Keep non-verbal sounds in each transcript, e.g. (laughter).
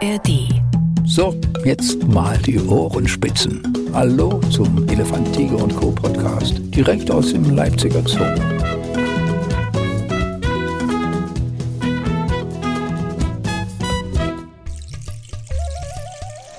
ARD. So, jetzt mal die Ohrenspitzen. Hallo zum Elefant, Tiger und Co. Podcast, direkt aus dem Leipziger Zoo.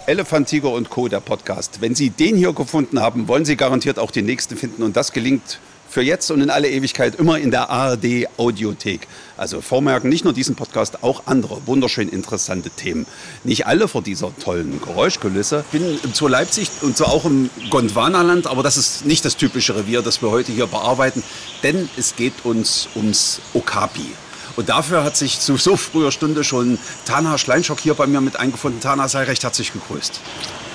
Elefant, Tiger und Co., der Podcast. Wenn Sie den hier gefunden haben, wollen Sie garantiert auch den nächsten finden. Und das gelingt für jetzt und in alle Ewigkeit immer in der ARD Audiothek. Also vormerken, nicht nur diesen Podcast, auch andere wunderschön interessante Themen. Nicht alle vor dieser tollen Geräuschkulisse. Ich bin Zoo Leipzig und zwar auch im Gondwanaland, aber das ist nicht das typische Revier, das wir heute hier bearbeiten, denn es geht uns ums Okapi. Und dafür hat sich zu so früher Stunde schon Tana Schleinschock hier bei mir mit eingefunden. Tana, sei recht herzlich gegrüßt.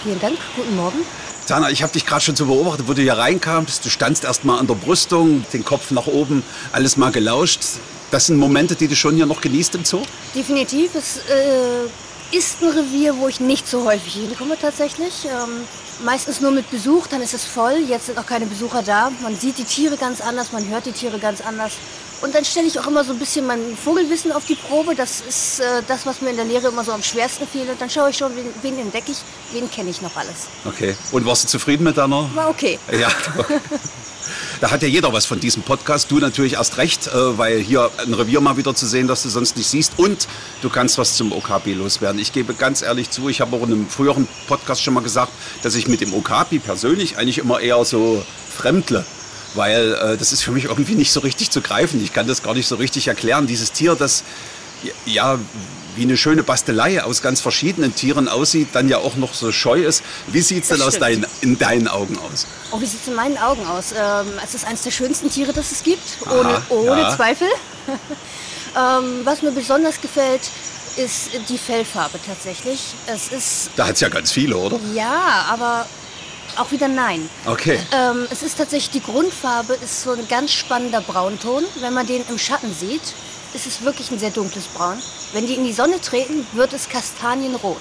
Vielen Dank, guten Morgen. Tana, ich habe dich gerade schon so beobachtet, wo du hier reinkamst. Du standst erst mal an der Brüstung, den Kopf nach oben, alles mal gelauscht. Das sind Momente, die du schon hier noch genießt im Zoo? Definitiv. Es äh, ist ein Revier, wo ich nicht so häufig hinkomme tatsächlich. Ähm, meistens nur mit Besuch, dann ist es voll. Jetzt sind auch keine Besucher da. Man sieht die Tiere ganz anders, man hört die Tiere ganz anders. Und dann stelle ich auch immer so ein bisschen mein Vogelwissen auf die Probe. Das ist äh, das, was mir in der Lehre immer so am schwersten fehlt. Und dann schaue ich schon, wen, wen entdecke ich, wen kenne ich noch alles. Okay. Und warst du zufrieden mit deiner? War okay. (laughs) Ja. Da hat ja jeder was von diesem Podcast. Du natürlich erst recht, äh, weil hier ein Revier mal wieder zu sehen, das du sonst nicht siehst. Und du kannst was zum Okapi loswerden. Ich gebe ganz ehrlich zu, ich habe auch in einem früheren Podcast schon mal gesagt, dass ich mit dem Okapi persönlich eigentlich immer eher so fremdle weil äh, das ist für mich irgendwie nicht so richtig zu greifen. Ich kann das gar nicht so richtig erklären. Dieses Tier, das ja wie eine schöne Bastelei aus ganz verschiedenen Tieren aussieht, dann ja auch noch so scheu ist. Wie sieht es denn aus dein, in deinen Augen aus? Oh, wie sieht es in meinen Augen aus? Ähm, es ist eines der schönsten Tiere, das es gibt, ohne, Aha, ohne ja. Zweifel. (laughs) ähm, was mir besonders gefällt, ist die Fellfarbe tatsächlich. Es ist, Da hat es ja ganz viele, oder? ja, aber auch wieder nein. Okay. Ähm, es ist tatsächlich, die Grundfarbe ist so ein ganz spannender Braunton. Wenn man den im Schatten sieht, ist es wirklich ein sehr dunkles Braun. Wenn die in die Sonne treten, wird es kastanienrot.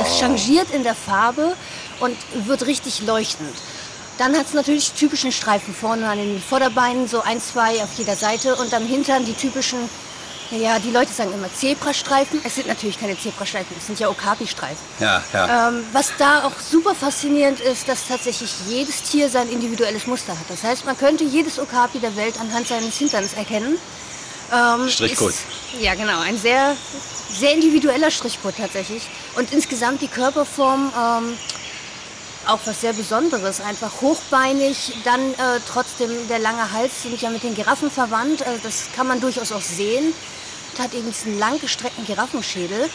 Es changiert in der Farbe und wird richtig leuchtend. Dann hat es natürlich typischen Streifen vorne an den Vorderbeinen, so ein, zwei auf jeder Seite und am Hintern die typischen, ja, die Leute sagen immer Zebrastreifen. Es sind natürlich keine Zebrastreifen, es sind ja Okapi-Streifen. Ja, ja. Ähm, was da auch super faszinierend ist, dass tatsächlich jedes Tier sein individuelles Muster hat. Das heißt, man könnte jedes Okapi der Welt anhand seines Hinterns erkennen. Ähm, Strichcode. Ja, genau. Ein sehr, sehr individueller Strichcode tatsächlich. Und insgesamt die Körperform ähm, auch was sehr Besonderes. Einfach hochbeinig, dann äh, trotzdem der lange Hals, sind ja mit den Giraffen verwandt. Also das kann man durchaus auch sehen. Hat eben diesen langgestreckten Giraffenschädel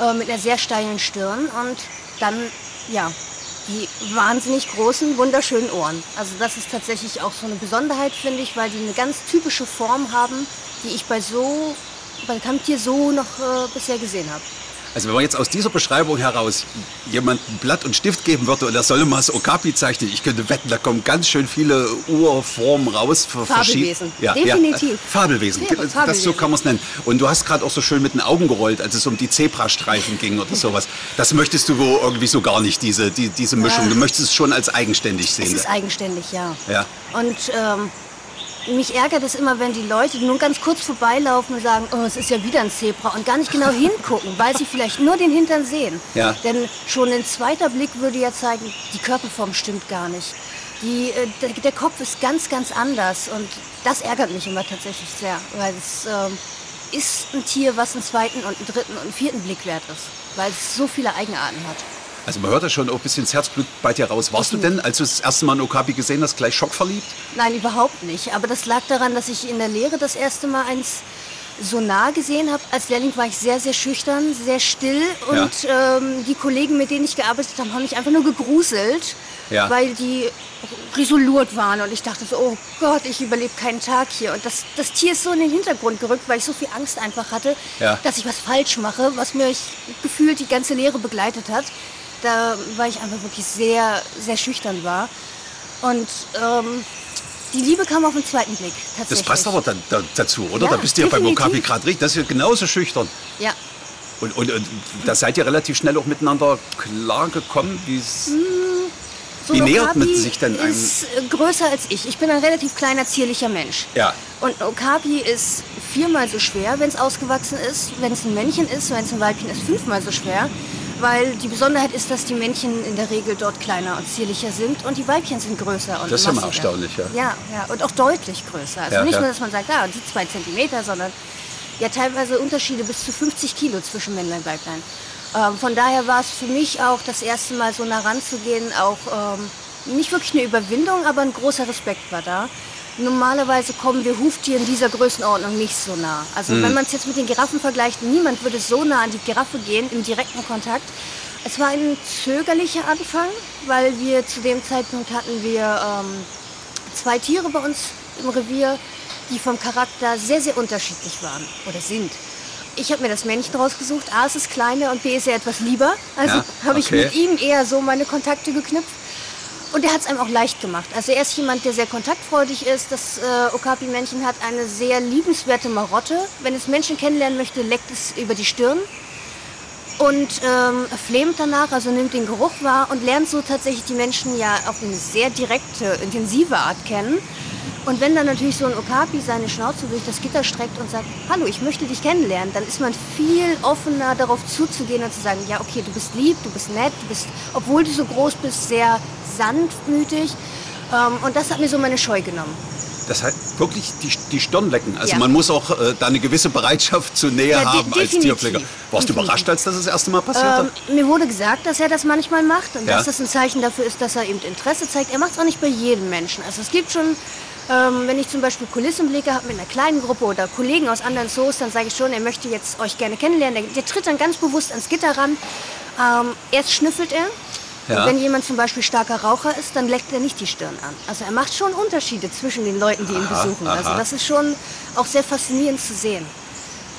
äh, mit einer sehr steilen Stirn und dann, ja, die wahnsinnig großen, wunderschönen Ohren. Also das ist tatsächlich auch so eine Besonderheit, finde ich, weil die eine ganz typische Form haben, die ich bei so, bei keinem Tier so noch äh, bisher gesehen habe. Also wenn man jetzt aus dieser Beschreibung heraus jemandem Blatt und Stift geben würde und er solle mal das Okapi zeichnen, ich könnte wetten, da kommen ganz schön viele Urformen raus. für Fabelwesen. Ja, Definitiv. Ja, Fabelwesen, Ja, das, so Fabelwesen. kann man es nennen. Und du hast gerade auch so schön mit den Augen gerollt, als es um die Zebrastreifen ging oder sowas. Das möchtest du wohl irgendwie so gar nicht, diese, die, diese Mischung. Du möchtest es schon als eigenständig Es sehen. ist eigenständig, ja. Ja. Und ähm, mich ärgert es immer, wenn die Leute nur ganz kurz vorbeilaufen und sagen, oh, es ist ja wieder ein Zebra und gar nicht genau (laughs) hingucken, weil sie vielleicht nur den Hintern sehen. Ja. Denn schon ein zweiter Blick würde ja zeigen, die Körperform stimmt gar nicht. Die, äh, der, der Kopf ist ganz, ganz anders und das ärgert mich immer tatsächlich sehr, weil es ähm, ist ein Tier, was einen zweiten und einen dritten und einen vierten Blick wert ist, weil es so viele Eigenarten hat. Also man hört ja schon auch ein bisschen das Herzblut bei dir raus. Warst du denn, als du das erste Mal ein Okapi gesehen hast, gleich schockverliebt? Nein, überhaupt nicht. Aber das lag daran, dass ich in der Lehre das erste Mal eins so nah gesehen habe. Als Lehrling war ich sehr, sehr schüchtern, sehr still. Und ähm, die Kollegen, mit denen ich gearbeitet habe, haben mich einfach nur gegruselt, Ja. weil die resolut waren. Und ich dachte so, oh Gott, ich überlebe keinen Tag hier. Und das, das Tier ist so in den Hintergrund gerückt, weil ich so viel Angst einfach hatte, Ja. dass ich was falsch mache, was mir gefühlt die ganze Lehre begleitet hat. Da war ich einfach wirklich sehr, sehr schüchtern war. Und ähm, die Liebe kam auf den zweiten Blick, Das passt aber dann da, dazu, oder? Ja, da bist du ja beim. Okapi gerade richtig. Das ist ja genauso schüchtern. Ja, Und, und, und da seid ihr relativ schnell auch miteinander klargekommen. Wie's so Wie ein nähert Okapi man sich denn einem- ist äh, größer als ich. Ich bin ein relativ kleiner, zierlicher Mensch. Ja. Und ein Okapi ist viermal so schwer, wenn es ausgewachsen ist. Wenn es ein Männchen ist, wenn es ein Weibchen ist, fünfmal so schwer. Weil die Besonderheit ist, dass die Männchen in der Regel dort kleiner und zierlicher sind und die Weibchen sind größer und Das ist ja mal massiger. erstaunlich, ja. Ja, ja, und auch deutlich größer. Also Ja, nicht ja. nur, dass man sagt, ah, die zwei Zentimeter, sondern ja teilweise Unterschiede bis zu 50 Kilo zwischen Männlein und Weiblein. Ähm, von daher war es für mich auch das erste Mal so nah ranzugehen, auch ähm, nicht wirklich eine Überwindung, aber ein großer Respekt war da. Normalerweise kommen wir Huftieren dieser Größenordnung nicht so nah. Also wenn man es jetzt mit den Giraffen vergleicht, niemand würde so nah an die Giraffe gehen im direkten Kontakt. Es war ein zögerlicher Anfang, weil wir zu dem Zeitpunkt hatten wir ähm, zwei Tiere bei uns im Revier, die vom Charakter sehr, sehr unterschiedlich waren oder sind. Ich habe mir das Männchen rausgesucht. A, es ist kleiner und B, ist er etwas lieber. Also Ja, (laughs) habe ich mit ihm eher so meine Kontakte geknüpft. Und er hat es einem auch leicht gemacht. Also er ist jemand, der sehr kontaktfreudig ist. Das äh, Okapi-Männchen hat eine sehr liebenswerte Marotte. Wenn es Menschen kennenlernen möchte, leckt es über die Stirn und ähm, flemt danach, also nimmt den Geruch wahr und lernt so tatsächlich die Menschen ja auf eine sehr direkte, intensive Art kennen. Und wenn dann natürlich so ein Okapi seine Schnauze durch das Gitter streckt und sagt, hallo, ich möchte dich kennenlernen, dann ist man viel offener darauf zuzugehen und zu sagen, ja okay, du bist lieb, du bist nett, du bist, obwohl du so groß bist, sehr sanftmütig. Ähm, und das hat mir so meine Scheu genommen. Das heißt wirklich die, die Stirn lecken. Also Ja. man muss auch äh, da eine gewisse Bereitschaft zur Nähe Ja, haben als. Tierpfleger. Warst du überrascht, als das das erste Mal passiert Ähm, hat? mir wurde gesagt, dass er das manchmal macht und Ja. dass das ein Zeichen dafür ist, dass er eben Interesse zeigt. Er macht es auch nicht bei jedem Menschen. Also es gibt schon, ähm, wenn ich zum Beispiel Kulissenblicke habe mit einer kleinen Gruppe oder Kollegen aus anderen Zoos, dann sage ich schon, er möchte jetzt euch gerne kennenlernen. Der, der tritt dann ganz bewusst ans Gitter ran. Ähm, erst schnüffelt er. Ja. Und wenn jemand zum Beispiel starker Raucher ist, dann leckt er nicht die Stirn an. Also er macht schon Unterschiede zwischen den Leuten, die ihn Aha, besuchen. Also aha. das ist schon auch sehr faszinierend zu sehen.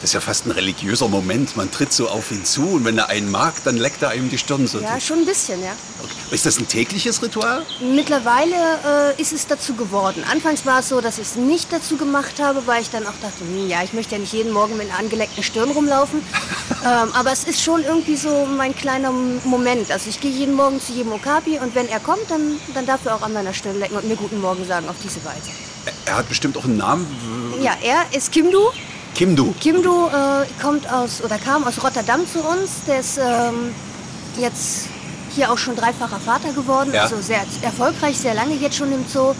Das ist ja fast ein religiöser Moment. Man tritt so auf ihn zu und wenn er einen mag, dann leckt er einem die Stirn so. Ja, schon ein bisschen, ja. Okay. Ist das ein tägliches Ritual? Mittlerweile äh, ist es dazu geworden. Anfangs war es so, dass ich es nicht dazu gemacht habe, weil ich dann auch dachte, hm, ja, ich möchte ja nicht jeden Morgen mit einer angeleckten Stirn rumlaufen. (laughs) ähm, aber es ist schon irgendwie so mein kleiner Moment. Also ich gehe jeden Morgen zu jedem Okapi und wenn er kommt, dann, dann darf er auch an meiner Stirn lecken und mir guten Morgen sagen auf diese Weise. Er hat bestimmt auch einen Namen. Ja, er ist Kimdu. Kimdu. Kimdu äh, kommt aus oder kam aus Rotterdam zu uns. Der ist ähm, jetzt hier auch schon dreifacher Vater geworden, Ja. also sehr erfolgreich, sehr lange jetzt schon im Zoo.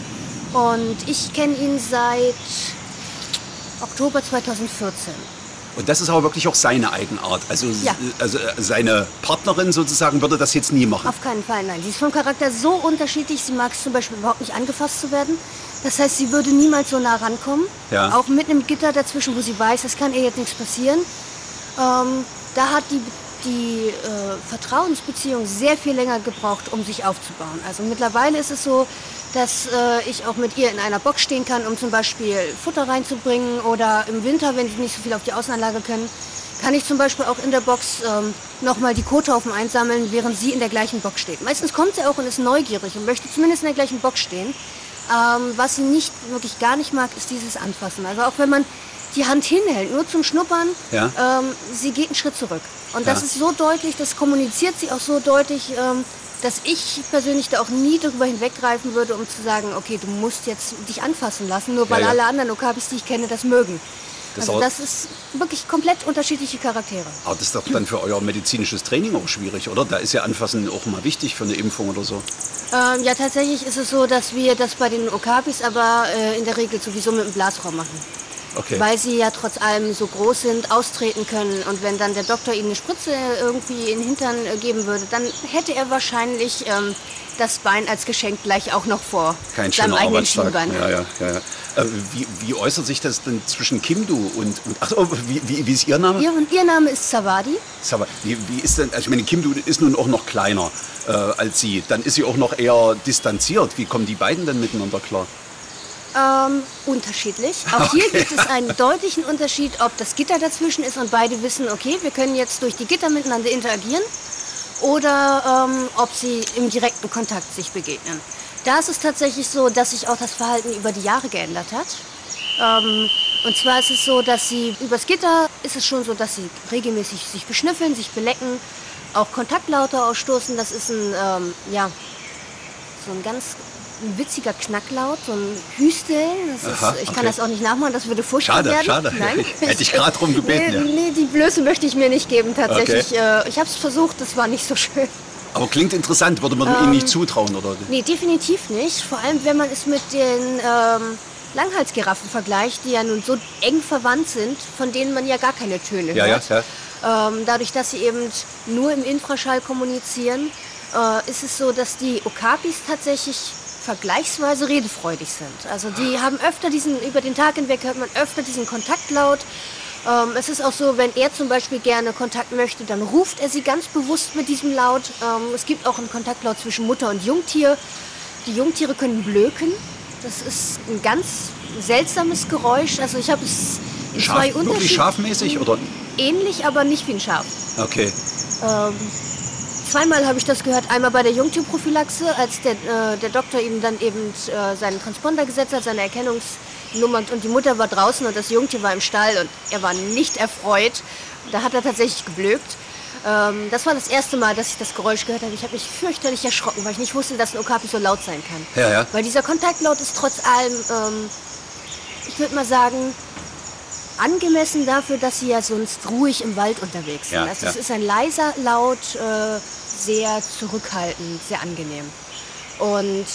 Und ich kenne ihn seit Oktober 2014. Und das ist aber wirklich auch seine Eigenart. Also, Ja. also äh, seine Partnerin sozusagen würde das jetzt nie machen. Auf keinen Fall, nein. Sie ist vom Charakter so unterschiedlich. Sie mag es zum Beispiel überhaupt nicht angefasst zu werden. Das heißt, sie würde niemals so nah rankommen. Ja. Auch mit einem Gitter dazwischen, wo sie weiß, es kann ihr jetzt nichts passieren. Ähm, da hat die, die äh, Vertrauensbeziehung sehr viel länger gebraucht, um sich aufzubauen. Also mittlerweile ist es so, dass äh, ich auch mit ihr in einer Box stehen kann, um zum Beispiel Futter reinzubringen oder im Winter, wenn sie nicht so viel auf die Außenanlage können, kann ich zum Beispiel auch in der Box ähm, nochmal die Kothaufen einsammeln, während sie in der gleichen Box steht. Meistens kommt sie auch und ist neugierig und möchte zumindest in der gleichen Box stehen. Ähm, was sie nicht wirklich gar nicht mag, ist dieses Anfassen. Also auch wenn man die Hand hinhält, nur zum Schnuppern, Ja. ähm, sie geht einen Schritt zurück. Und das Ja. ist so deutlich, das kommuniziert sie auch so deutlich, ähm, dass ich persönlich da auch nie darüber hinweggreifen würde, um zu sagen, okay, du musst jetzt dich anfassen lassen, nur weil Ja, alle anderen Okabis, die ich kenne, das mögen. Das also das ist wirklich komplett unterschiedliche Charaktere. Aber das ist doch dann für euer medizinisches Training auch schwierig, oder? Da ist ja Anfassen auch mal wichtig für eine Impfung oder so. Ähm, ja, tatsächlich ist es so, dass wir das bei den Okabis aber äh, in der Regel sowieso mit dem Blasrohr machen. Okay. Weil sie ja trotz allem so groß sind, austreten können. Und wenn dann der Doktor ihnen eine Spritze irgendwie in den Hintern äh, geben würde, dann hätte er wahrscheinlich ähm, das Bein als Geschenk gleich auch noch vor Kein seinem eigenen Arbeitstag. Schienbein. Ja, ja, ja, ja. Äh, wie, wie äußert sich das denn zwischen Kimdu und, und ach, wie, wie, wie ist Ihr Name? Ihr, und ihr Name ist Savadi. Aber wie, wie ist denn, also ich meine, Kimdu ist nun auch noch kleiner äh, als Sie. Dann ist sie auch noch eher distanziert. Wie kommen die beiden denn miteinander klar? Ähm, unterschiedlich. Auch (laughs) hier gibt es einen deutlichen Unterschied, ob das Gitter dazwischen ist und beide wissen, okay, wir können jetzt durch die Gitter miteinander interagieren oder ähm, ob sie im direkten Kontakt sich begegnen. Da ist es tatsächlich so, dass sich auch das Verhalten über die Jahre geändert hat. Ähm, und zwar ist es so, dass sie übers Gitter ist es schon so, dass sie regelmäßig sich beschnüffeln, sich belecken, auch Kontaktlaute ausstoßen. Das ist ein, ähm, ja, so ein ganz ein witziger Knacklaut, so ein Hüsteln. Aha, ich kann okay. das auch nicht nachmachen, das würde furchtbar Schade, werden. schade. Nein. (laughs) Hätte ich gerade drum gebeten, Nee, ja. nee, die Blöße möchte ich mir nicht geben tatsächlich. Äh, ich habe es versucht, das war nicht so schön. Aber klingt interessant, würde man ihm nicht zutrauen, oder? Nee, definitiv nicht. Vor allem, wenn man es mit den ähm, Langhalsgiraffen vergleicht, die ja nun so eng verwandt sind, von denen man ja gar keine Töne Ja, ja, hört. Ähm, dadurch, dass sie eben nur im Infraschall kommunizieren, äh, ist es so, dass die Okapis tatsächlich vergleichsweise redefreudig sind. Also die haben öfter diesen, über den Tag hinweg hört man öfter diesen Kontaktlaut. Ähm, es ist auch so, wenn er zum Beispiel gerne Kontakt möchte, dann ruft er sie ganz bewusst mit diesem Laut. Ähm, es gibt auch einen Kontaktlaut zwischen Mutter und Jungtier. Die Jungtiere können blöken. Das ist ein ganz seltsames Geräusch. Also ich habe es in Schaf, zwei wirklich Unterschieden. schafmäßig, oder? Ähnlich, aber nicht wie ein Schaf. Okay. Zweimal habe ich das gehört. Einmal bei der Jungtierprophylaxe, als der, äh, der Doktor ihm dann eben äh, seinen Transponder gesetzt hat, seine Erkennungsnummer und die Mutter war draußen und das Jungtier war im Stall und er war nicht erfreut. Da hat er tatsächlich geblökt. Ähm, das war das erste Mal, dass ich das Geräusch gehört habe. Ich habe mich fürchterlich erschrocken, weil ich nicht wusste, dass ein Okapi so laut sein kann. Ja, ja. Weil dieser Kontaktlaut ist trotz allem, ähm, ich würde mal sagen, angemessen dafür, dass sie ja sonst ruhig im Wald unterwegs sind. Ja, also ja. es ist ein leiser Laut, äh, sehr zurückhaltend, sehr angenehm. Und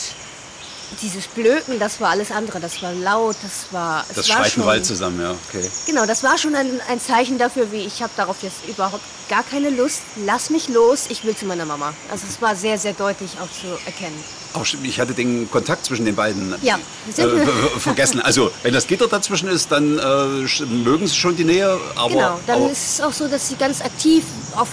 dieses Blöken, das war alles andere. Das war laut, das war. Es Das war schreit im schon, Wald zusammen, ja, okay. Genau, das war schon ein, ein Zeichen dafür, wie ich habe darauf jetzt überhaupt gar keine Lust. Lass mich los, ich will zu meiner Mama. Also es war sehr, sehr deutlich auch zu erkennen. Auch ich hatte den Kontakt zwischen den beiden Ja, äh, wir- ver- vergessen. Also, wenn das Gitter dazwischen ist, dann äh, mögen sie schon die Nähe, aber, Genau, dann aber ist es auch so, dass sie ganz aktiv auf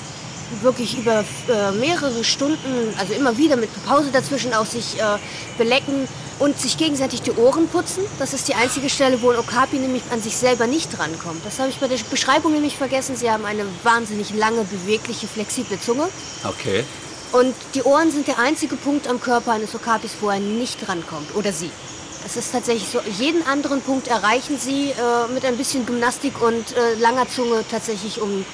wirklich über äh, mehrere Stunden, also immer wieder mit Pause dazwischen auch sich äh, belecken und sich gegenseitig die Ohren putzen. Das ist die einzige Stelle, wo ein Okapi nämlich an sich selber nicht rankommt. Das habe ich bei der Beschreibung nämlich vergessen. Sie haben eine wahnsinnig lange, bewegliche, flexible Zunge. okay. Und die Ohren sind der einzige Punkt am Körper eines Okapis, wo er nicht rankommt. Oder sie. Es ist tatsächlich so, jeden anderen Punkt erreichen sie äh, mit ein bisschen Gymnastik und äh, langer Zunge tatsächlich, um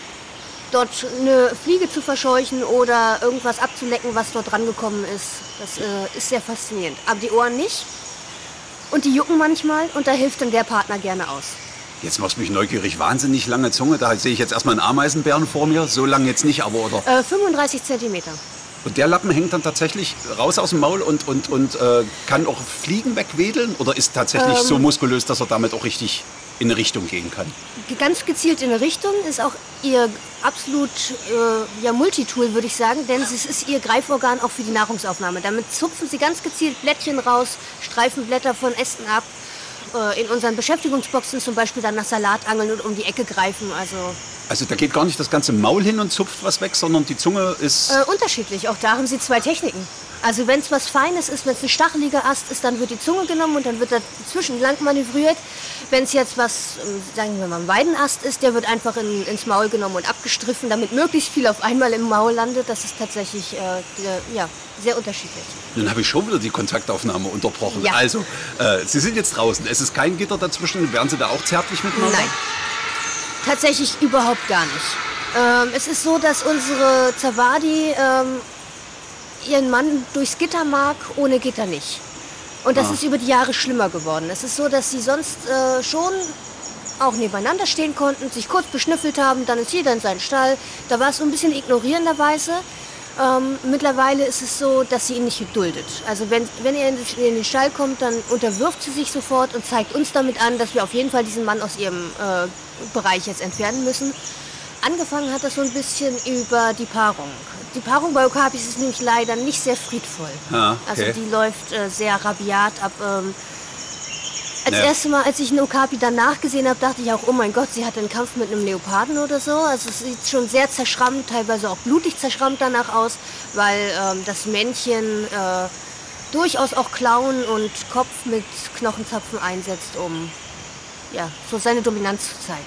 dort eine Fliege zu verscheuchen oder irgendwas abzulecken, was dort rangekommen ist. Das äh, ist sehr faszinierend. Aber die Ohren nicht. Und die jucken manchmal und da hilft dann der Partner gerne aus. Jetzt machst du mich neugierig. Wahnsinnig lange Zunge. Da sehe ich jetzt erstmal einen Ameisenbären vor mir. So lang jetzt nicht, aber oder. Äh, 35 Zentimeter. Und der Lappen hängt dann tatsächlich raus aus dem Maul und, und, und äh, kann auch Fliegen wegwedeln? Oder ist tatsächlich Ähm. so muskulös, dass er damit auch richtig in eine Richtung gehen kann? ganz gezielt in eine Richtung, ist auch ihr absolut äh, ja, Multitool, würde ich sagen, denn es ist ihr Greiforgan auch für die Nahrungsaufnahme. Damit zupfen sie ganz gezielt Blättchen raus, streifen Blätter von Ästen ab. Äh, in unseren Beschäftigungsboxen zum Beispiel dann nach Salat angeln und um die Ecke greifen. Also Also da geht gar nicht das ganze Maul hin und zupft was weg, sondern die Zunge ist. äh, unterschiedlich. Auch da haben sie zwei Techniken. Also wenn es was Feines ist, wenn es ein stacheliger Ast ist, dann wird die Zunge genommen und dann wird dazwischen lang manövriert. Wenn es jetzt was, ähm, sagen wir mal, ein Weidenast ist, der wird einfach in, ins Maul genommen und abgestriffen, damit möglichst viel auf einmal im Maul landet. Das ist tatsächlich äh, der, ja, sehr unterschiedlich. Nun habe ich schon wieder die Kontaktaufnahme unterbrochen. Ja. Also, äh, Sie sind jetzt draußen. Es ist kein Gitter dazwischen. Wären Sie da auch zärtlich miteinander? Nein, tatsächlich überhaupt gar nicht. Ähm, es ist so, dass unsere Zawadi ähm, ihren Mann durchs Gitter mag, ohne Gitter nicht. Und das ist über die Jahre schlimmer geworden. Es ist so, dass sie sonst äh, schon auch nebeneinander stehen konnten, sich kurz beschnüffelt haben, dann ist jeder in seinen Stall. Da war es so ein bisschen ignorierenderweise. Ähm, mittlerweile ist es so, dass sie ihn nicht duldet. Also wenn, wenn er in, in den Stall kommt, dann unterwirft sie sich sofort und zeigt uns damit an, dass wir auf jeden Fall diesen Mann aus ihrem äh, Bereich jetzt entfernen müssen. Angefangen hat das so ein bisschen über die Paarung. Die Paarung bei Okapis ist nämlich leider nicht sehr friedvoll. Ah, okay. Also die läuft äh, sehr rabiat ab. Ähm, als Ja. erstes Mal, als ich einen Okapi danach gesehen habe, dachte ich auch, oh mein Gott, sie hat einen Kampf mit einem Leoparden oder so. Also es sieht schon sehr zerschrammt, teilweise auch blutig zerschrammt danach aus, weil ähm, das Männchen äh, durchaus auch Klauen und Kopf mit Knochenzapfen einsetzt, um ja, so seine Dominanz zu zeigen.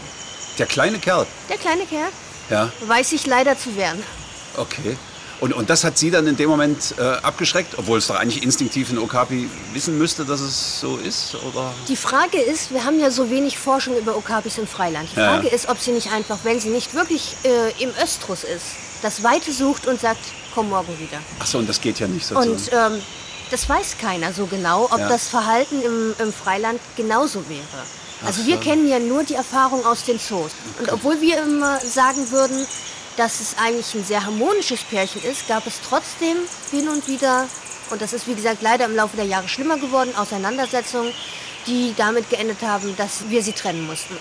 Der kleine Kerl. Der kleine Kerl Ja, weiß sich leider zu wehren. Okay. Und, und das hat Sie dann in dem Moment äh, abgeschreckt, obwohl es doch eigentlich instinktiv ein Okapi wissen müsste, dass es so ist? Oder? Die Frage ist, wir haben ja so wenig Forschung über Okapis im Freiland. Die Frage ja. ist, ob sie nicht einfach, wenn sie nicht wirklich äh, im Östrus ist, das Weite sucht und sagt, komm morgen wieder. Ach so, und das geht ja nicht Und sozusagen. ähm, das weiß keiner so genau, ob Ja. das Verhalten im, im Freiland genauso wäre. Also wir so. kennen ja nur die Erfahrung aus den Zoos. Und obwohl wir immer sagen würden, dass es eigentlich ein sehr harmonisches Pärchen ist, gab es trotzdem hin und wieder, und das ist wie gesagt leider im Laufe der Jahre schlimmer geworden, Auseinandersetzungen, die damit geendet haben, dass wir sie trennen mussten.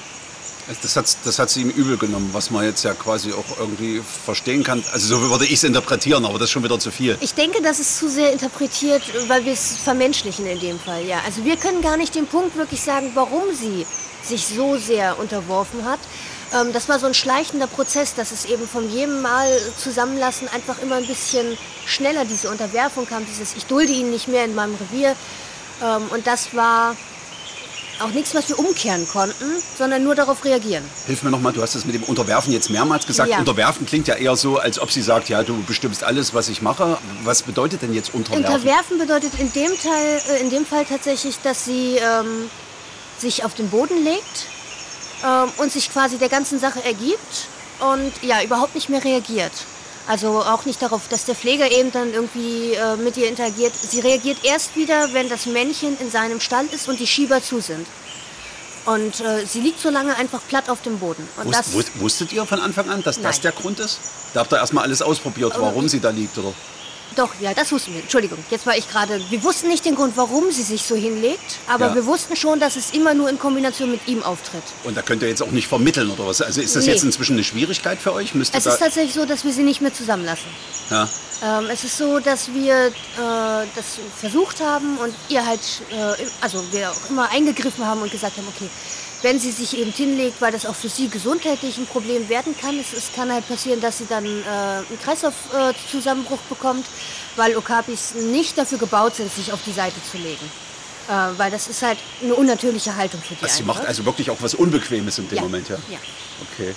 Also Das hat, das hat sie ihm übel genommen, was man jetzt ja quasi auch irgendwie verstehen kann. Also so würde ich es interpretieren, aber das ist schon wieder zu viel. Ich denke, das ist zu sehr interpretiert, weil wir es vermenschlichen in dem Fall, ja. Also wir können gar nicht den Punkt wirklich sagen, warum sie sich so sehr unterworfen hat. Ähm, das war so ein schleichender Prozess, dass es eben von jedem Mal zusammenlassen einfach immer ein bisschen schneller diese Unterwerfung kam, dieses ich dulde ihn nicht mehr in meinem Revier. Ähm, und das war auch nichts, was wir umkehren konnten, sondern nur darauf reagieren. Hilf mir nochmal, du hast es mit dem Unterwerfen jetzt mehrmals gesagt. Ja. Unterwerfen klingt ja eher so, als ob sie sagt, ja, du bestimmst alles, was ich mache. Was bedeutet denn jetzt Unterwerfen? Unterwerfen bedeutet in dem, Teil, äh, in dem Fall tatsächlich, dass sie ähm, sich auf den Boden legt ähm, und sich quasi der ganzen Sache ergibt und ja, überhaupt nicht mehr reagiert. Also auch nicht darauf, dass der Pfleger eben dann irgendwie äh, mit ihr interagiert. Sie reagiert erst wieder, wenn das Männchen in seinem Stall ist und die Schieber zu sind. Und äh, sie liegt so lange einfach platt auf dem Boden. Und Wusst, das, wus- wusstet ihr von Anfang an, dass das Nein. der Grund ist? Da habt ihr erstmal alles ausprobiert, warum sie da liegt, oder? Doch, ja, das wussten wir. Entschuldigung, jetzt war ich gerade. Wir wussten nicht den Grund, warum sie sich so hinlegt, aber Ja. wir wussten schon, dass es immer nur in Kombination mit ihm auftritt. Und da könnt ihr jetzt auch nicht vermitteln, oder was? Also ist das Nee. jetzt inzwischen eine Schwierigkeit für euch? Müsst ihr Es da, ist tatsächlich so, dass wir sie nicht mehr zusammenlassen. ja. Ähm, es ist so, dass wir äh, das versucht haben und ihr halt, äh, also wir auch immer eingegriffen haben und gesagt haben, okay, wenn sie sich eben hinlegt, weil das auch für sie gesundheitlich ein Problem werden kann, es, es kann halt passieren, dass sie dann äh, einen Kreislaufzusammenbruch bekommt, weil Okapis nicht dafür gebaut sind, sich auf die Seite zu legen. Äh, weil das ist halt eine unnatürliche Haltung für die Also sie einfach. macht also wirklich auch was Unbequemes in dem Ja. Moment, ja? Ja. Okay.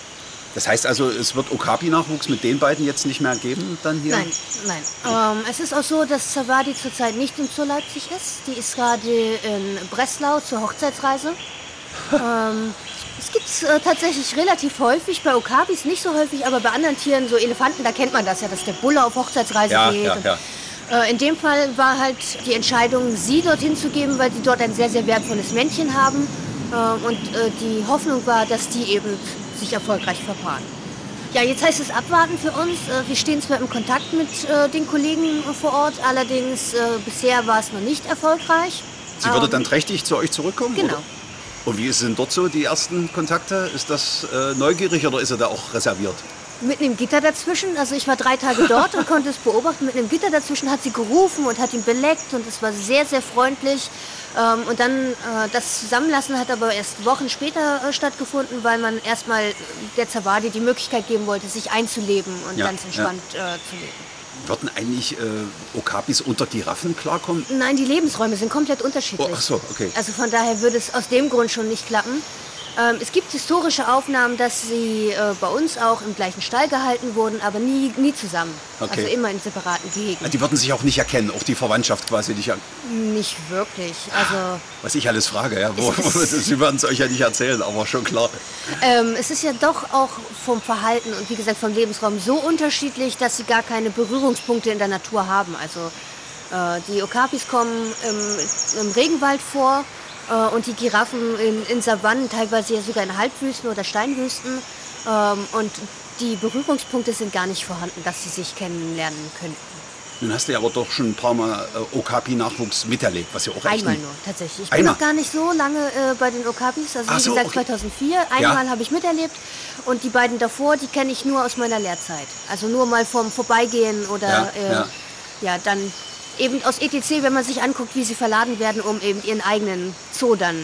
Das heißt also, es wird Okapi-Nachwuchs mit den beiden jetzt nicht mehr geben dann hier? Nein, nein. Ähm, es ist auch so, dass Zawadi zurzeit nicht im Zoo Leipzig ist. Die ist gerade in Breslau zur Hochzeitsreise. Ähm, es gibt es äh, tatsächlich relativ häufig, bei Okabis nicht so häufig, aber bei anderen Tieren, so Elefanten, da kennt man das ja, dass der Bulle auf Hochzeitsreise Ja, geht. ja, Und, ja. Äh, in dem Fall war halt die Entscheidung, sie dorthin zu geben, weil sie dort ein sehr, sehr wertvolles Männchen haben. Äh, und äh, die Hoffnung war, dass die eben sich erfolgreich verpaaren. Ja, jetzt heißt es abwarten für uns. Äh, Wir stehen zwar im Kontakt mit den Kollegen vor Ort, allerdings bisher war es noch nicht erfolgreich. Sie würde Ähm, dann trächtig zu euch zurückkommen? Genau. Oder? Und wie sind dort so die ersten Kontakte? Ist das äh, neugierig oder ist er da auch reserviert? Mit einem Gitter dazwischen, also ich war drei Tage dort und konnte es beobachten. Mit einem Gitter dazwischen hat sie gerufen und hat ihn beleckt und es war sehr, sehr freundlich. Ähm, und dann äh, das Zusammenlassen hat aber erst Wochen später äh, stattgefunden, weil man erstmal der Zawadi die Möglichkeit geben wollte, sich einzuleben und Ja, ganz entspannt äh, zu leben. Würden eigentlich äh, Okapis unter Giraffen klarkommen? Nein, die Lebensräume sind komplett unterschiedlich. Oh, ach so, okay. Also von daher würde es aus dem Grund schon nicht klappen. Ähm, es gibt historische Aufnahmen, dass sie äh, bei uns auch im gleichen Stall gehalten wurden, aber nie, nie zusammen. Okay. Also immer in separaten Gehegen. Die würden sich auch nicht erkennen, auch die Verwandtschaft quasi nicht. er- Nicht wirklich. Also Was ich alles frage, ja. Wo, Sie werden es euch ja nicht erzählen, aber schon klar. ähm, es ist ja doch auch vom Verhalten und wie gesagt vom Lebensraum so unterschiedlich, dass sie gar keine Berührungspunkte in der Natur haben. Also äh, die Okapis kommen im, im Regenwald vor äh, und die Giraffen in, in Savannen, teilweise ja sogar in Halbwüsten oder Steinwüsten. Ähm, und die Berührungspunkte sind gar nicht vorhanden, dass sie sich kennenlernen könnten. Nun hast du ja aber doch schon ein paar Mal äh, Okapi-Nachwuchs miterlebt, was ja auch echt Einmal ein- nur, tatsächlich. Ich Einmal? bin noch gar nicht so lange äh, bei den Okapis. Also Ach wie so, gesagt, okay. 2004. Einmal habe ich miterlebt. Und die beiden davor, die kenne ich nur aus meiner Lehrzeit. Also nur mal vom Vorbeigehen oder Ja, äh, ja. ja. dann eben aus ETC, wenn man sich anguckt, wie sie verladen werden, um eben ihren eigenen Zoo dann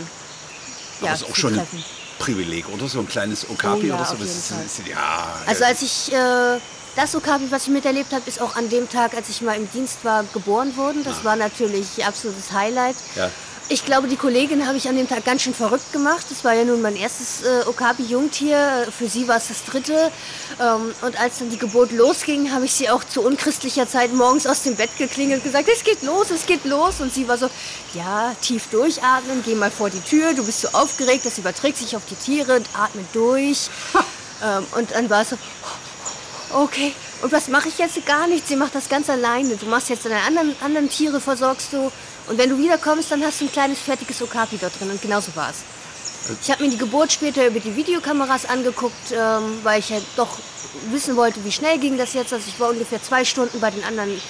ja, ist auch schon ein treffen. Privileg, oder? So ein kleines Okapi Oh ja, oder so. Das ist- Fall. ist- ja, Also als ich äh, das Okapi, was ich miterlebt habe, ist auch an dem Tag, als ich mal im Dienst war, geboren worden. Das war natürlich ein absolutes Highlight. Ah. Ja. Ich glaube, die Kollegin habe ich an dem Tag ganz schön verrückt gemacht. Das war ja nun mein erstes äh, Okapi-Jungtier. Für sie war es das dritte. Ähm, und als dann die Geburt losging, habe ich sie auch zu unchristlicher Zeit morgens aus dem Bett geklingelt und gesagt, es geht los, es geht los. Und sie war so, ja, tief durchatmen, geh mal vor die Tür, du bist so aufgeregt, das überträgt sich auf die Tiere, atme durch. ähm, und dann war es so, okay, Und was mache ich jetzt? Gar nichts. Sie macht das ganz alleine. Du machst jetzt deine anderen, anderen Tiere, versorgst du. Und wenn du wiederkommst, dann hast du ein kleines fertiges Okapi dort drin. Und genauso war es. Ich habe mir die Geburt später über die Videokameras angeguckt, ähm, weil ich ja doch wissen wollte, wie schnell ging das jetzt. Also ich war ungefähr zwei Stunden bei den anderen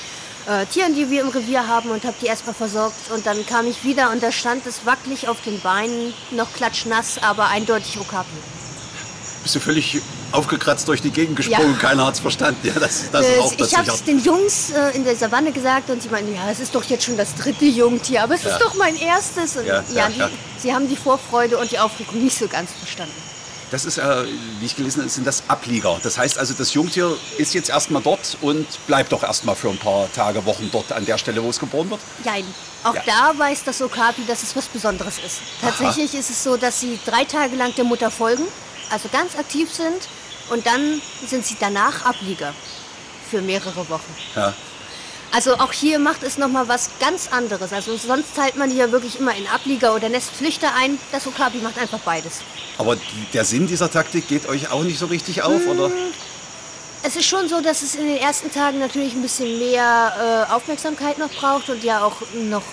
äh, Tieren, die wir im Revier haben und habe die erstmal versorgt. Und dann kam ich wieder und da stand es wackelig auf den Beinen, noch klatschnass, aber eindeutig Okapi. Bist du völlig aufgekratzt durch die Gegend gesprungen, Ja. keiner hat es verstanden. Ja, das, das ist Äh, auch ich habe es den Jungs äh, in der Savanne gesagt und sie meinten, ja, es ist doch jetzt schon das dritte Jungtier, aber es Ja. ist doch mein erstes. Und Ja, ja, die, sie haben die Vorfreude und die Aufregung nicht so ganz verstanden. Das ist, äh, wie ich gelesen habe, sind das Ablieger. Das heißt also, das Jungtier ist jetzt erstmal dort und bleibt doch erstmal für ein paar Tage, Wochen dort an der Stelle, wo es geboren wird. Nein, auch Ja. da weiß das Okapi, dass es was Besonderes ist. Tatsächlich ist es so, dass sie drei Tage lang der Mutter folgen, also ganz aktiv sind und dann sind sie danach Ablieger für mehrere Wochen. Ja. Also auch hier macht es nochmal was ganz anderes. Also sonst teilt man die ja wirklich immer in Ablieger oder Nestflüchter ein. Das Okapi macht einfach beides. Aber der Sinn dieser Taktik geht euch auch nicht so richtig auf, oder? Es ist schon so, dass es in den ersten Tagen natürlich ein bisschen mehr äh, Aufmerksamkeit noch braucht und ja auch noch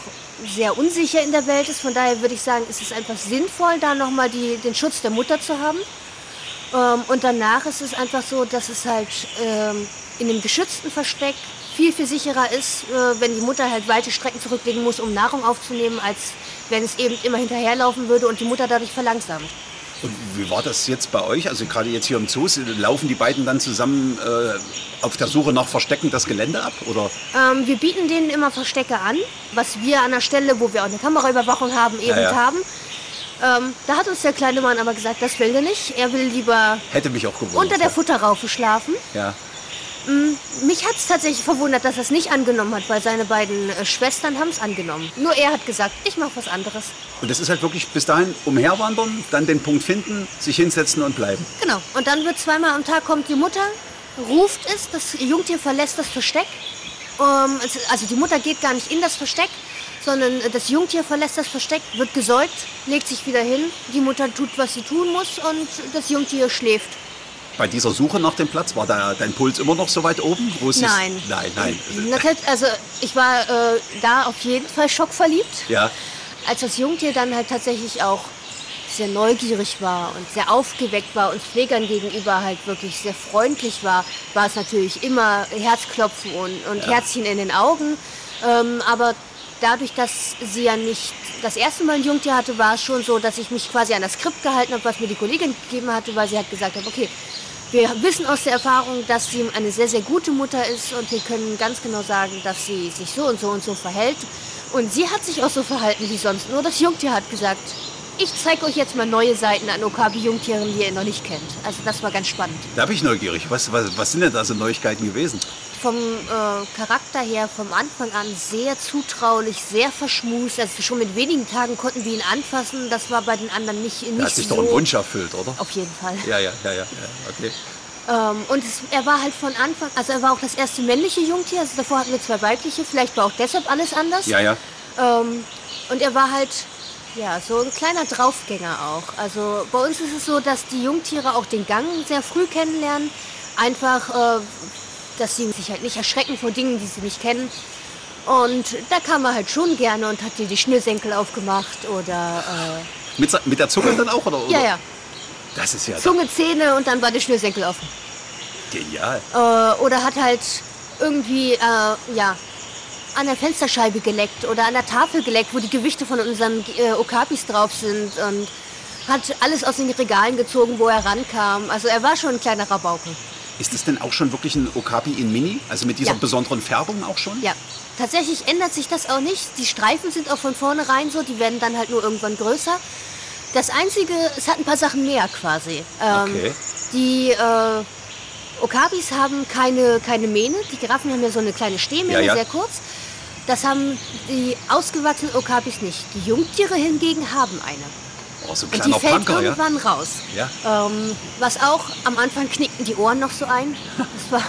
sehr unsicher in der Welt ist. Von daher würde ich sagen, ist es einfach sinnvoll, da nochmal den Schutz der Mutter zu haben. Ähm, und danach ist es einfach so, dass es halt ähm, in einem geschützten Versteck viel, viel sicherer ist, äh, wenn die Mutter halt weite Strecken zurücklegen muss, um Nahrung aufzunehmen, als wenn es eben immer hinterherlaufen würde und die Mutter dadurch verlangsamt. Und wie war das jetzt bei euch? Also gerade jetzt hier im Zoo, laufen die beiden dann zusammen äh, auf der Suche nach Verstecken das Gelände ab? Oder? Ähm, wir bieten denen immer Verstecke an, was wir an der Stelle, wo wir auch eine Kameraüberwachung haben, eben ja. haben. Ähm, da hat uns der kleine Mann aber gesagt, das will er nicht. Er will lieber Hätte mich auch gewundert. unter der Futterraufe schlafen. ja. Mich hat es tatsächlich verwundert, dass er es nicht angenommen hat, weil seine beiden äh, Schwestern haben es angenommen. Nur er hat gesagt, ich mache was anderes. Und das ist halt wirklich bis dahin umherwandern, dann den Punkt finden, sich hinsetzen und bleiben. Genau. Und dann wird zweimal am Tag kommt die Mutter, ruft es, das Jungtier verlässt das Versteck. Ähm, also die Mutter geht gar nicht in das Versteck, sondern das Jungtier verlässt das Versteck, wird gesäugt, legt sich wieder hin. Die Mutter tut, was sie tun muss und das Jungtier schläft. Bei dieser Suche nach dem Platz, war da dein Puls immer noch so weit oben? Wo es ist- Nein. Nein, nein. Also ich war äh, da auf jeden Fall schockverliebt. Ja, als das Jungtier dann halt tatsächlich auch sehr neugierig war und sehr aufgeweckt war und Pflegern gegenüber halt wirklich sehr freundlich war, war es natürlich immer Herzklopfen und, und Herzchen in den Augen. Ähm, aber dadurch, dass sie ja nicht das erste Mal ein Jungtier hatte, war es schon so, dass ich mich quasi an das Skript gehalten habe, was mir die Kollegin gegeben hatte, weil sie hat gesagt hat, okay, wir wissen aus der Erfahrung, dass sie eine sehr, sehr gute Mutter ist und wir können ganz genau sagen, dass sie sich so und so und so verhält. Und sie hat sich auch so verhalten wie sonst. Nur das Jungtier hat gesagt, ich zeige euch jetzt mal neue Seiten an Okapi-Jungtieren, die ihr noch nicht kennt. Also das war ganz spannend. da bin ich neugierig. Was, was, was sind denn da so Neuigkeiten gewesen? Vom äh, Charakter her, vom Anfang an sehr zutraulich, sehr verschmust. Also schon mit wenigen Tagen konnten wir ihn anfassen. Das war bei den anderen nicht, nicht Da hat sich so. doch ein Wunsch erfüllt, oder? Auf jeden Fall. Ja, ja, ja, ja, ja. okay. Ähm, und es, er war halt von Anfang, also er war auch das erste männliche Jungtier. Also davor hatten wir zwei weibliche. Vielleicht war auch deshalb alles anders. Ja, ja. Ähm, und er war halt ja, so ein kleiner Draufgänger auch. Also bei uns ist es so, dass die Jungtiere auch den Gang sehr früh kennenlernen. Einfach, äh, dass sie sich halt nicht erschrecken vor Dingen, die sie nicht kennen. Und da kam er halt schon gerne und hat dir die Schnürsenkel aufgemacht oder Mit, mit der Zunge dann auch, oder? äh, oder? ja, ja, Das ist ja Zunge, Zähne und dann war der Schnürsenkel offen. genial. Äh, oder hat halt irgendwie, äh, ja, an der Fensterscheibe geleckt oder an der Tafel geleckt, wo die Gewichte von unseren äh, Okapis drauf sind und hat alles aus den Regalen gezogen, wo er rankam. Also er war schon ein kleiner Rabauken. Ist das denn auch schon wirklich ein Okapi in Mini? Also mit dieser Ja. besonderen Färbung auch schon? Ja, tatsächlich ändert sich das auch nicht. Die Streifen sind auch von vornherein so, die werden dann halt nur irgendwann größer. Das Einzige, es hat ein paar Sachen mehr quasi. Ähm, Okay. Die äh, Okapis haben keine, keine Mähne. Die Giraffen haben ja so eine kleine Stehmähne, Ja, ja. sehr kurz. Das haben die ausgewachsenen Okapis nicht. Die Jungtiere hingegen haben eine. Oh, so ein Und die kleiner fällt Punker, ja? irgendwann raus. Ja. Ähm, was auch, am Anfang knickten die Ohren noch so ein. Das war,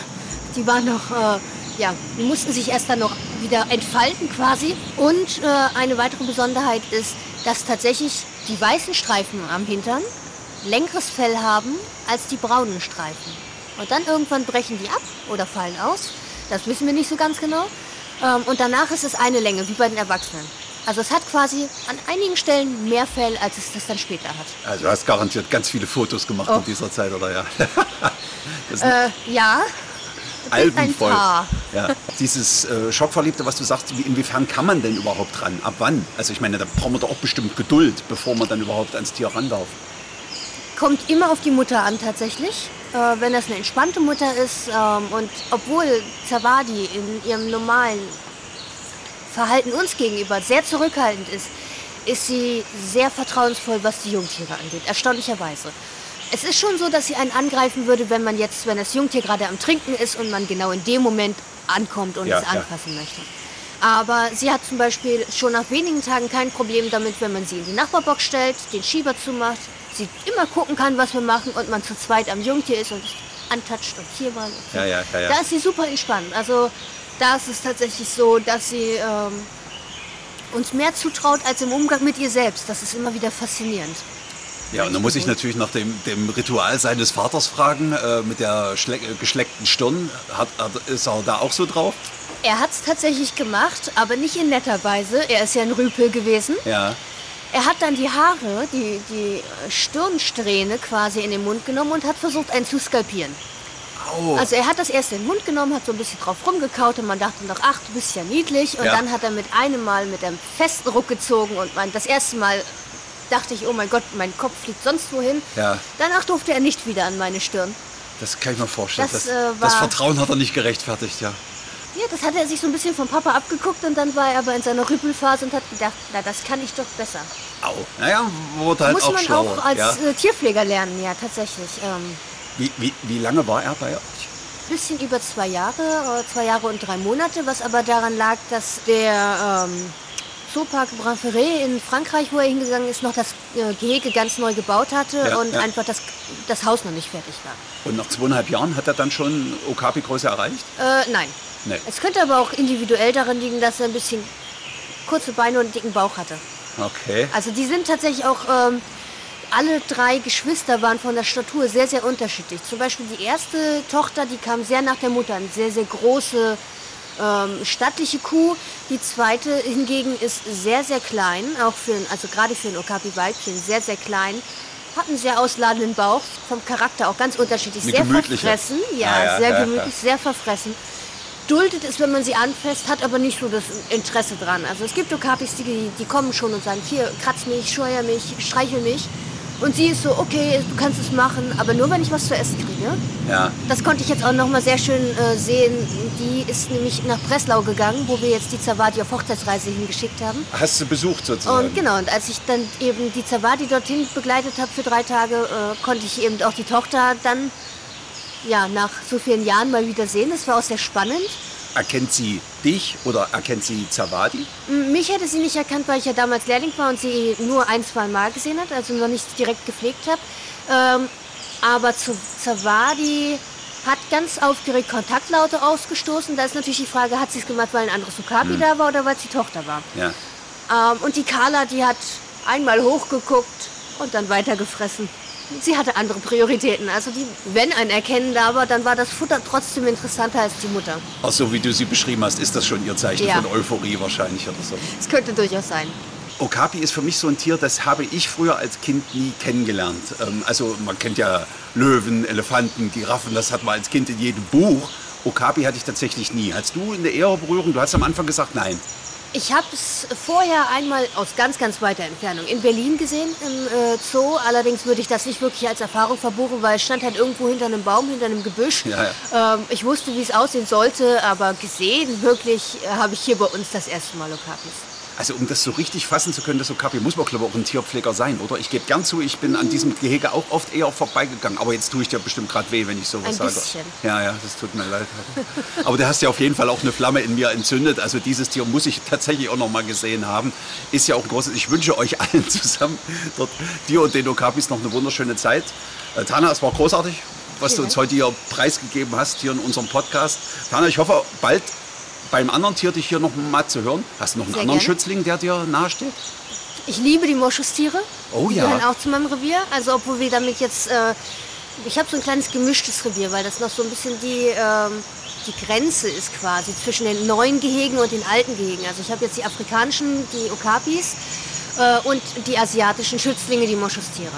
die waren noch, äh, ja, die mussten sich erst dann noch wieder entfalten quasi. Und äh, eine weitere Besonderheit ist, dass tatsächlich die weißen Streifen am Hintern längeres Fell haben als die braunen Streifen. Und dann irgendwann brechen die ab oder fallen aus. Das wissen wir nicht so ganz genau. Ähm, und danach ist es eine Länge, wie bei den Erwachsenen. Also es hat quasi an einigen Stellen mehr Fell, als es das dann später hat. Also du hast garantiert ganz viele Fotos gemacht Oh. in dieser Zeit, oder ja? (laughs) Äh, ja, Alben voll. Ja. Dieses äh, Schockverliebte, was du sagst, wie, inwiefern kann man denn überhaupt ran? Ab wann? Also ich meine, da brauchen wir doch auch bestimmt Geduld, bevor man dann überhaupt ans Tier ran darf. kommt immer auf die Mutter an tatsächlich. Äh, wenn das eine entspannte Mutter ist ähm, und obwohl Zawadi in ihrem normalen Verhalten uns gegenüber sehr zurückhaltend ist, ist sie sehr vertrauensvoll, was die Jungtiere angeht, erstaunlicherweise. Es ist schon so, dass sie einen angreifen würde, wenn man jetzt, wenn das Jungtier gerade am Trinken ist und man genau in dem Moment ankommt und Ja, es ja. anfassen möchte. Aber sie hat zum Beispiel schon nach wenigen Tagen kein Problem damit, wenn man sie in die Nachbarbox stellt, den Schieber zumacht, sie immer gucken kann, was wir machen und man zu zweit am Jungtier ist und antatscht und hier mal. Und hier. Ja, ja, ja, ja. Da ist sie super entspannt. Also da ist es tatsächlich so, dass sie ähm, uns mehr zutraut als im Umgang mit ihr selbst. Das ist immer wieder faszinierend. Ja, und dann muss ich natürlich nach dem, dem Ritual seines Vaters fragen, äh, mit der äh, geschleckten Stirn. Hat, hat, ist er da auch so drauf? Er hat es tatsächlich gemacht, aber nicht in netter Weise. Er ist ja ein Rüpel gewesen. Ja. Er hat dann die Haare, die, die Stirnsträhne quasi in den Mund genommen und hat versucht, einen zu skalpieren. Also er hat das erst in den Mund genommen, hat so ein bisschen drauf rumgekaut und man dachte noch, ach, du bist ja niedlich. Und Ja. dann hat er mit einem Mal mit einem festen Ruck gezogen und man, das erste Mal dachte ich, oh mein Gott, mein Kopf fliegt sonst wohin. Ja. Danach durfte er nicht wieder an meine Stirn. Das kann ich mir vorstellen. Das, Das, äh, das Vertrauen hat er nicht gerechtfertigt, ja. Ja, das hat er sich so ein bisschen vom Papa abgeguckt und dann war er aber in seiner Rüpelphase und hat gedacht, na, das kann ich doch besser. Au. Naja, wurde halt Muss auch man schlauer. auch als ja. äh, Tierpfleger lernen, ja, tatsächlich. Ähm, wie, wie, wie lange war er bei euch? bisschen über zwei Jahre, äh, zwei Jahre und drei Monate, was aber daran lag, dass der ähm, Zoopark Brinferet in Frankreich, wo er hingegangen ist, noch das äh, Gehege ganz neu gebaut hatte Ja, und ja. einfach das, das Haus noch nicht fertig war. Und nach zweieinhalb Jahren hat er dann schon Okapi-Größe erreicht? Äh, nein. Nee. Es könnte aber auch individuell daran liegen, dass er ein bisschen kurze Beine und einen dicken Bauch hatte. Okay. Also die sind tatsächlich auch, ähm, alle drei Geschwister waren von der Statur sehr, sehr unterschiedlich. Zum Beispiel die erste Tochter, die kam sehr nach der Mutter, eine sehr, sehr große, ähm, stattliche Kuh. Die zweite hingegen ist sehr, sehr klein, auch für, also gerade für ein Okapi-Weibchen, sehr, sehr klein. Hat einen sehr ausladenden Bauch, vom Charakter auch ganz unterschiedlich. Eine sehr verfressen, ja, Ah, ja, sehr ja, gemütlich, sehr verfressen duldet es, wenn man sie anfasst, hat aber nicht so das Interesse dran. Also es gibt Okapis, die, die kommen schon und sagen, hier, kratz mich, scheuer mich, streichel mich. Und sie ist so, okay, du kannst es machen, aber nur wenn ich was zu essen kriege. Ja. Das konnte ich jetzt auch noch mal sehr schön äh, sehen. Die ist nämlich nach Breslau gegangen, wo wir jetzt die Zawadi auf Hochzeitsreise hingeschickt haben. Hast du besucht sozusagen? Und genau, und als ich dann eben die Zawadi dorthin begleitet habe für drei Tage, äh, konnte ich eben auch die Tochter dann ja, nach so vielen Jahren mal wieder sehen. Das war auch sehr spannend. Erkennt sie dich oder erkennt sie Zawadi? Mich hätte sie nicht erkannt, weil ich ja damals Lehrling war und sie nur ein, zwei Mal gesehen hat, also noch nicht direkt gepflegt habe. Ähm, aber zu Zawadi hat ganz aufgeregt Kontaktlaute ausgestoßen. Da ist natürlich die Frage, hat sie es gemacht, weil ein anderes Okapi da war oder weil es die Tochter war? Ja. Ähm, und die Carla, die hat einmal hochgeguckt und dann weitergefressen. Sie hatte andere Prioritäten. Also die, wenn ein Erkennen da war, dann war das Futter trotzdem interessanter als die Mutter. Auch so wie du sie beschrieben hast, ist das schon ihr Zeichen Ja. von Euphorie wahrscheinlich oder so. Es könnte durchaus sein. Okapi ist für mich so ein Tier, das habe ich früher als Kind nie kennengelernt. Ähm, also man kennt ja Löwen, Elefanten, Giraffen, das hat man als Kind in jedem Buch. Okapi hatte ich tatsächlich nie. Hast du eine eher Berührung? Du hast am Anfang gesagt, nein. Ich habe es vorher einmal aus ganz, ganz weiter Entfernung in Berlin gesehen, im äh, Zoo. Allerdings würde ich das nicht wirklich als Erfahrung verbuchen, weil es stand halt irgendwo hinter einem Baum, hinter einem Gebüsch. Ja, Ähm, ich wusste, wie es aussehen sollte, aber gesehen wirklich äh, habe ich hier bei uns das erste Mal Okapis. Also um das so richtig fassen zu können, das Okapi, muss man glaube ich auch ein Tierpfleger sein, oder? Ich gebe gern zu, ich bin an diesem Gehege auch oft eher vorbeigegangen. Aber jetzt tue ich dir bestimmt gerade weh, wenn ich sowas Ein sage. bisschen. Ja, ja, das tut mir leid. (laughs) Aber du hast ja auf jeden Fall auch eine Flamme in mir entzündet. Also dieses Tier muss ich tatsächlich auch noch mal gesehen haben. Ist ja auch ein großes. Ich wünsche euch allen zusammen, dort, dir und den Okapis, noch eine wunderschöne Zeit. Äh, Tana, es war großartig, was du uns heute hier preisgegeben hast, hier in unserem Podcast. Tana, ich hoffe, bald beim anderen Tier dich hier noch mal zu hören. Hast du noch einen Sehr anderen gerne. Schützling, der dir nahesteht? Ich liebe die Moschustiere. Oh die ja. gehören auch zu meinem Revier. Also obwohl wir damit jetzt äh, ich habe so ein kleines gemischtes Revier, weil das noch so ein bisschen die, ähm, die Grenze ist quasi zwischen den neuen Gehegen und den alten Gehegen. Also ich habe jetzt die afrikanischen, die Okapis äh, und die asiatischen Schützlinge, die Moschustiere.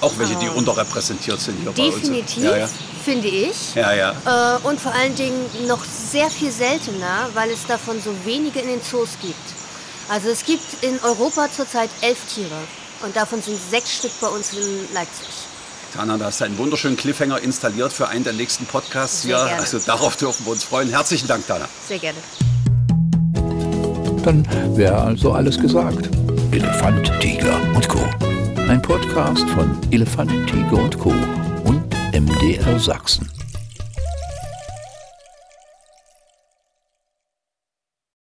Auch welche, die unterrepräsentiert sind hier Definitiv, bei uns. Ja, ja. finde ich. Ja, ja. Äh, und vor allen Dingen noch sehr viel seltener, weil es davon so wenige in den Zoos gibt. Also es gibt in Europa zurzeit elf Tiere und davon sind sechs Stück bei uns in Leipzig. Tana, da hast du einen wunderschönen Cliffhanger installiert für einen der nächsten Podcasts Sehr hier. gerne. Also darauf dürfen wir uns freuen. Herzlichen Dank, Tana. Sehr gerne. Dann wäre also alles gesagt. Elefant, Tiger und Co. Ein Podcast von Elefant, Tiger und Co. und MDR Sachsen.